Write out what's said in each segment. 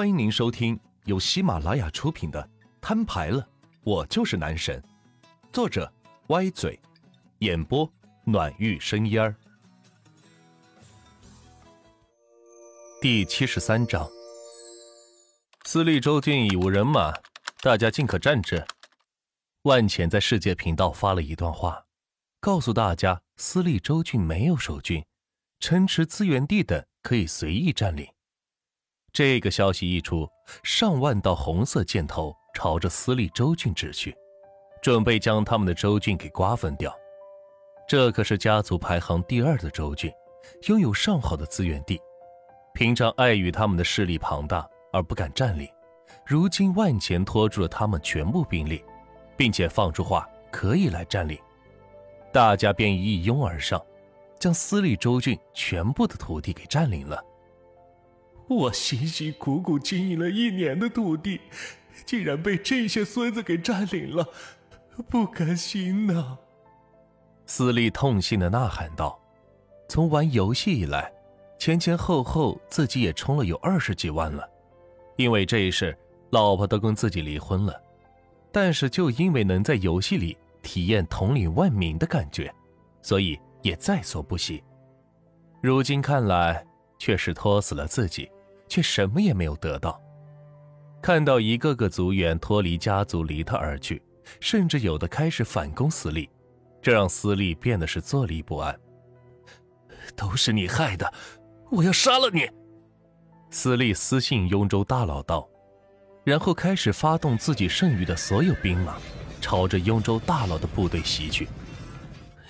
欢迎您收听由喜马拉雅出品的《摊牌了，我就是男神》，作者歪嘴，演播暖玉生烟儿。第七十三章，私立州郡已无人马，大家尽可站直。万潜在世界频道发了一段话，告诉大家私立州郡没有守军，城池、资源地等可以随意占领。这个消息一出，上万道红色箭头朝着私立州郡指去，准备将他们的州郡给瓜分掉。这可是家族排行第二的州郡，拥有上好的资源地，平常碍于他们的势力庞大而不敢占领，如今万钱拖住了他们全部兵力，并且放出话可以来占领，大家便一拥而上，将私立州郡全部的土地给占领了。我辛辛苦苦经营了一年的土地，竟然被这些孙子给占领了，不甘心呐！斯利痛心的呐喊道：“从玩游戏以来，前前后后自己也充了有二十几万了。因为这一事，老婆都跟自己离婚了。但是就因为能在游戏里体验统领万民的感觉，所以也在所不惜。如今看来，却是拖死了自己。”却什么也没有得到。看到一个个族员脱离家族离他而去，甚至有的开始反攻司隶，这让司隶变得是坐立不安。都是你害的，我要杀了你！司隶私信雍州大佬道，然后开始发动自己剩余的所有兵马，朝着雍州大佬的部队袭去。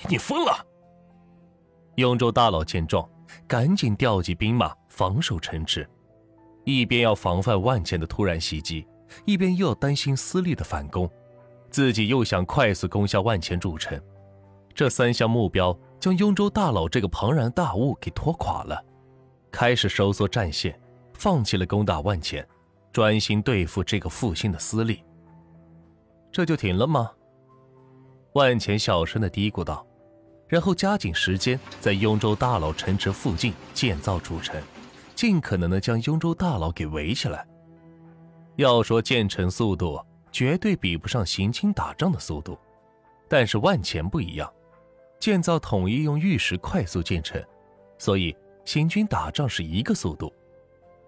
你疯了！雍州大佬见状，赶紧调集兵马防守城池。一边要防范万钱的突然袭击，一边又要担心私立的反攻，自己又想快速攻下万钱主城，这三项目标将雍州大佬这个庞然大物给拖垮了，开始收缩战线，放弃了攻打万钱，专心对付这个复兴的私立。这就停了吗？万钱小声的嘀咕道，然后加紧时间在雍州大佬城池附近建造主城。尽可能的将雍州大佬给围起来。要说建成速度，绝对比不上行军打仗的速度，但是万钱不一样，建造统一用玉石快速建成，所以行军打仗是一个速度。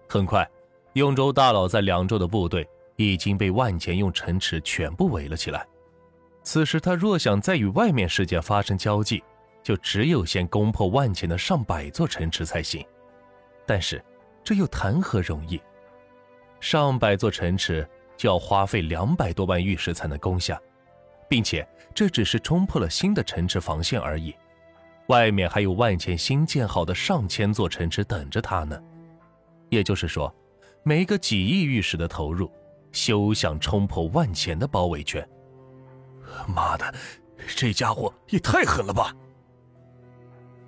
很快，雍州大佬在凉州的部队已经被万钱用城池全部围了起来。此时他若想再与外面世界发生交际，就只有先攻破万钱的上百座城池才行。但是，这又谈何容易？上百座城池就要花费两百多万玉石才能攻下，并且这只是冲破了新的城池防线而已，外面还有万钱新建好的上千座城池等着他呢。也就是说，没个几亿玉石的投入，休想冲破万钱的包围圈。妈的，这家伙也太狠了吧！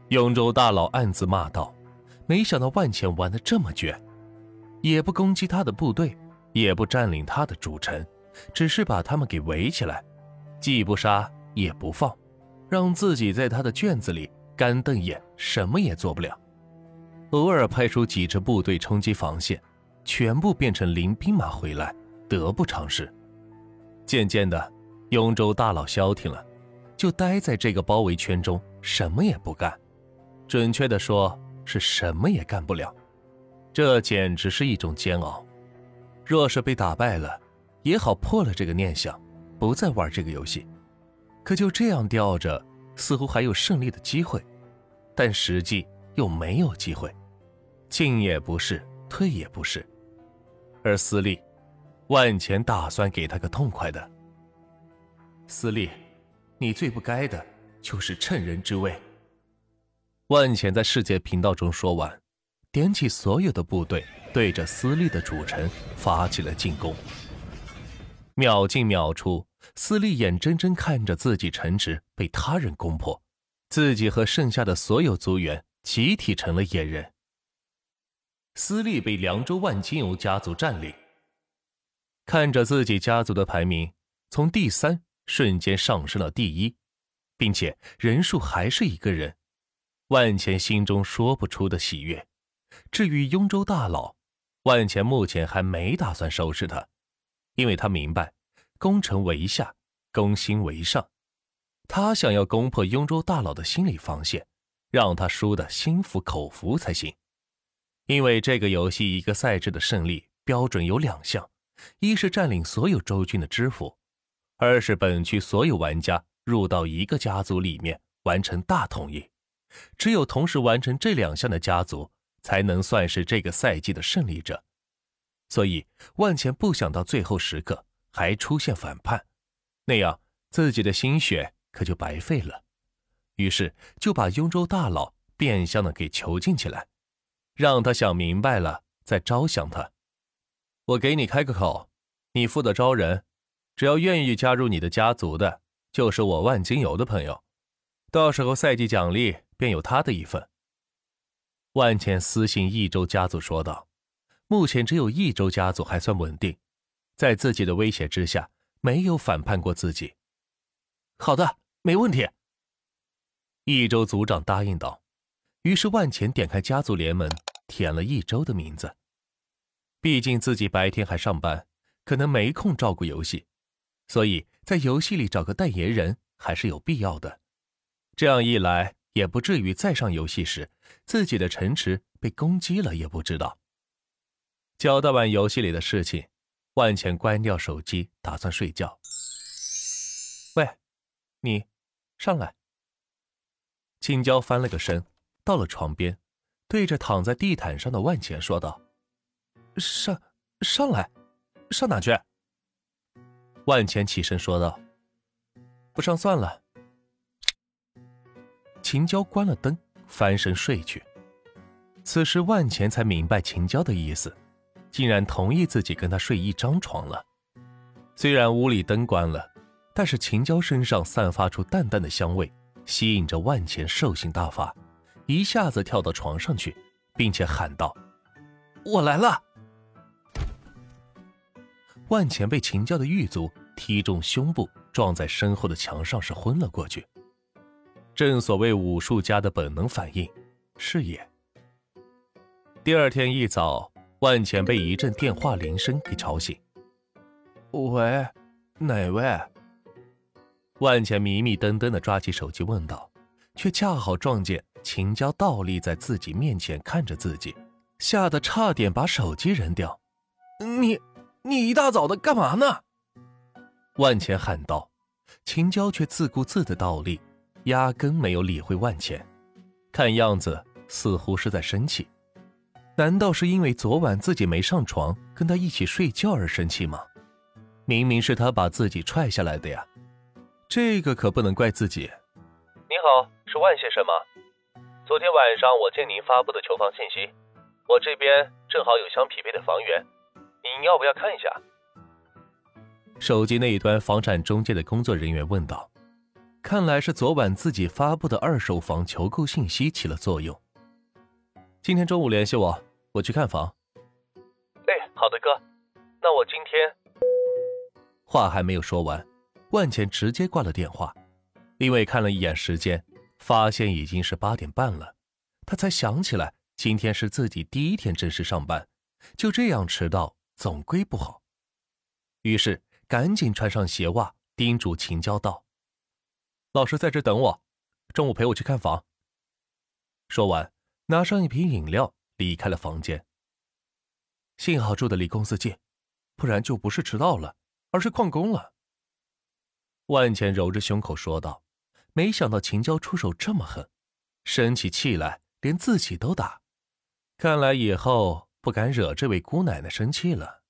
永州大佬暗自骂道。没想到万钱玩的这么绝，也不攻击他的部队，也不占领他的主城，只是把他们给围起来，既不杀也不放，让自己在他的圈子里干瞪眼，什么也做不了。偶尔派出几支部队冲击防线，全部变成零兵马回来，得不偿失。渐渐的，雍州大佬消停了，就待在这个包围圈中，什么也不干。准确的说。是什么也干不了，这简直是一种煎熬。若是被打败了，也好破了这个念想，不再玩这个游戏。可就这样吊着，似乎还有胜利的机会，但实际又没有机会，进也不是，退也不是。而私利，万钱打算给他个痛快的。私利，你最不该的就是趁人之危。万潜在世界频道中说完，点起所有的部队，对着私立的主城发起了进攻。秒进秒出，私立眼睁睁看着自己城池被他人攻破，自己和剩下的所有族员集体成了野人。私立被凉州万金油家族占领，看着自己家族的排名从第三瞬间上升了第一，并且人数还是一个人。万钱心中说不出的喜悦。至于雍州大佬，万钱目前还没打算收拾他，因为他明白，攻城为下，攻心为上。他想要攻破雍州大佬的心理防线，让他输得心服口服才行。因为这个游戏一个赛制的胜利标准有两项：一是占领所有州郡的知府，二是本区所有玩家入到一个家族里面完成大统一。只有同时完成这两项的家族。才能算是这个赛季的胜利者，所以万钱不想到最后时刻还出现反叛，那样自己的心血可就白费了。于是就把雍州大佬变相的给囚禁起来，让他想明白了再招降他。我给你开个口，你负责招人，只要愿意加入你的家族的，就是我万金油的朋友，到时候赛季奖励便有他的一份。万茜私信益州家族说道：“目前只有益州家族还算稳定，在自己的威胁之下，没有反叛过自己。”好的，没问题。益州族长答应道。于是万茜点开家族联盟，填了益州的名字。毕竟自己白天还上班，可能没空照顾游戏，所以在游戏里找个代言人还是有必要的。这样一来。也不至于再上游戏时，自己的城池被攻击了也不知道。交代完游戏里的事情，万钱关掉手机，打算睡觉。喂，你，上来。青椒翻了个身，到了床边，对着躺在地毯上的万钱说道：“上，上来，上哪去？”万钱起身说道：“不上算了。”秦娇关了灯，翻身睡去。此时万钱才明白秦娇的意思，竟然同意自己跟他睡一张床了。虽然屋里灯关了，但是秦娇身上散发出淡淡的香味，吸引着万钱兽性大发，一下子跳到床上去，并且喊道：“我来了！”万钱被秦娇的玉足踢中胸部，撞在身后的墙上，是昏了过去。正所谓武术家的本能反应，是也。第二天一早，万钱被一阵电话铃声给吵醒。喂，哪位？万钱迷迷瞪瞪的抓起手机问道，却恰好撞见秦娇倒立在自己面前看着自己，吓得差点把手机扔掉。你，你一大早的干嘛呢？万钱喊道。秦娇却自顾自的倒立。压根没有理会万茜，看样子似乎是在生气。难道是因为昨晚自己没上床跟他一起睡觉而生气吗？明明是他把自己踹下来的呀，这个可不能怪自己。你好，是万先生吗？昨天晚上我见您发布的求房信息，我这边正好有相匹配的房源，您要不要看一下？手机那一端房产中介的工作人员问道。看来是昨晚自己发布的二手房求购信息起了作用。今天中午联系我，我去看房。哎，好的哥，那我今天……话还没有说完，万钱直接挂了电话，因为看了一眼时间，发现已经是八点半了，他才想起来今天是自己第一天正式上班，就这样迟到总归不好，于是赶紧穿上鞋袜，叮嘱秦娇道。老师在这等我，中午陪我去看房。说完，拿上一瓶饮料，离开了房间。幸好住的离公司近，不然就不是迟到了，而是旷工了。万钱揉着胸口说道：“没想到秦娇出手这么狠，生起气来连自己都打，看来以后不敢惹这位姑奶奶生气了。”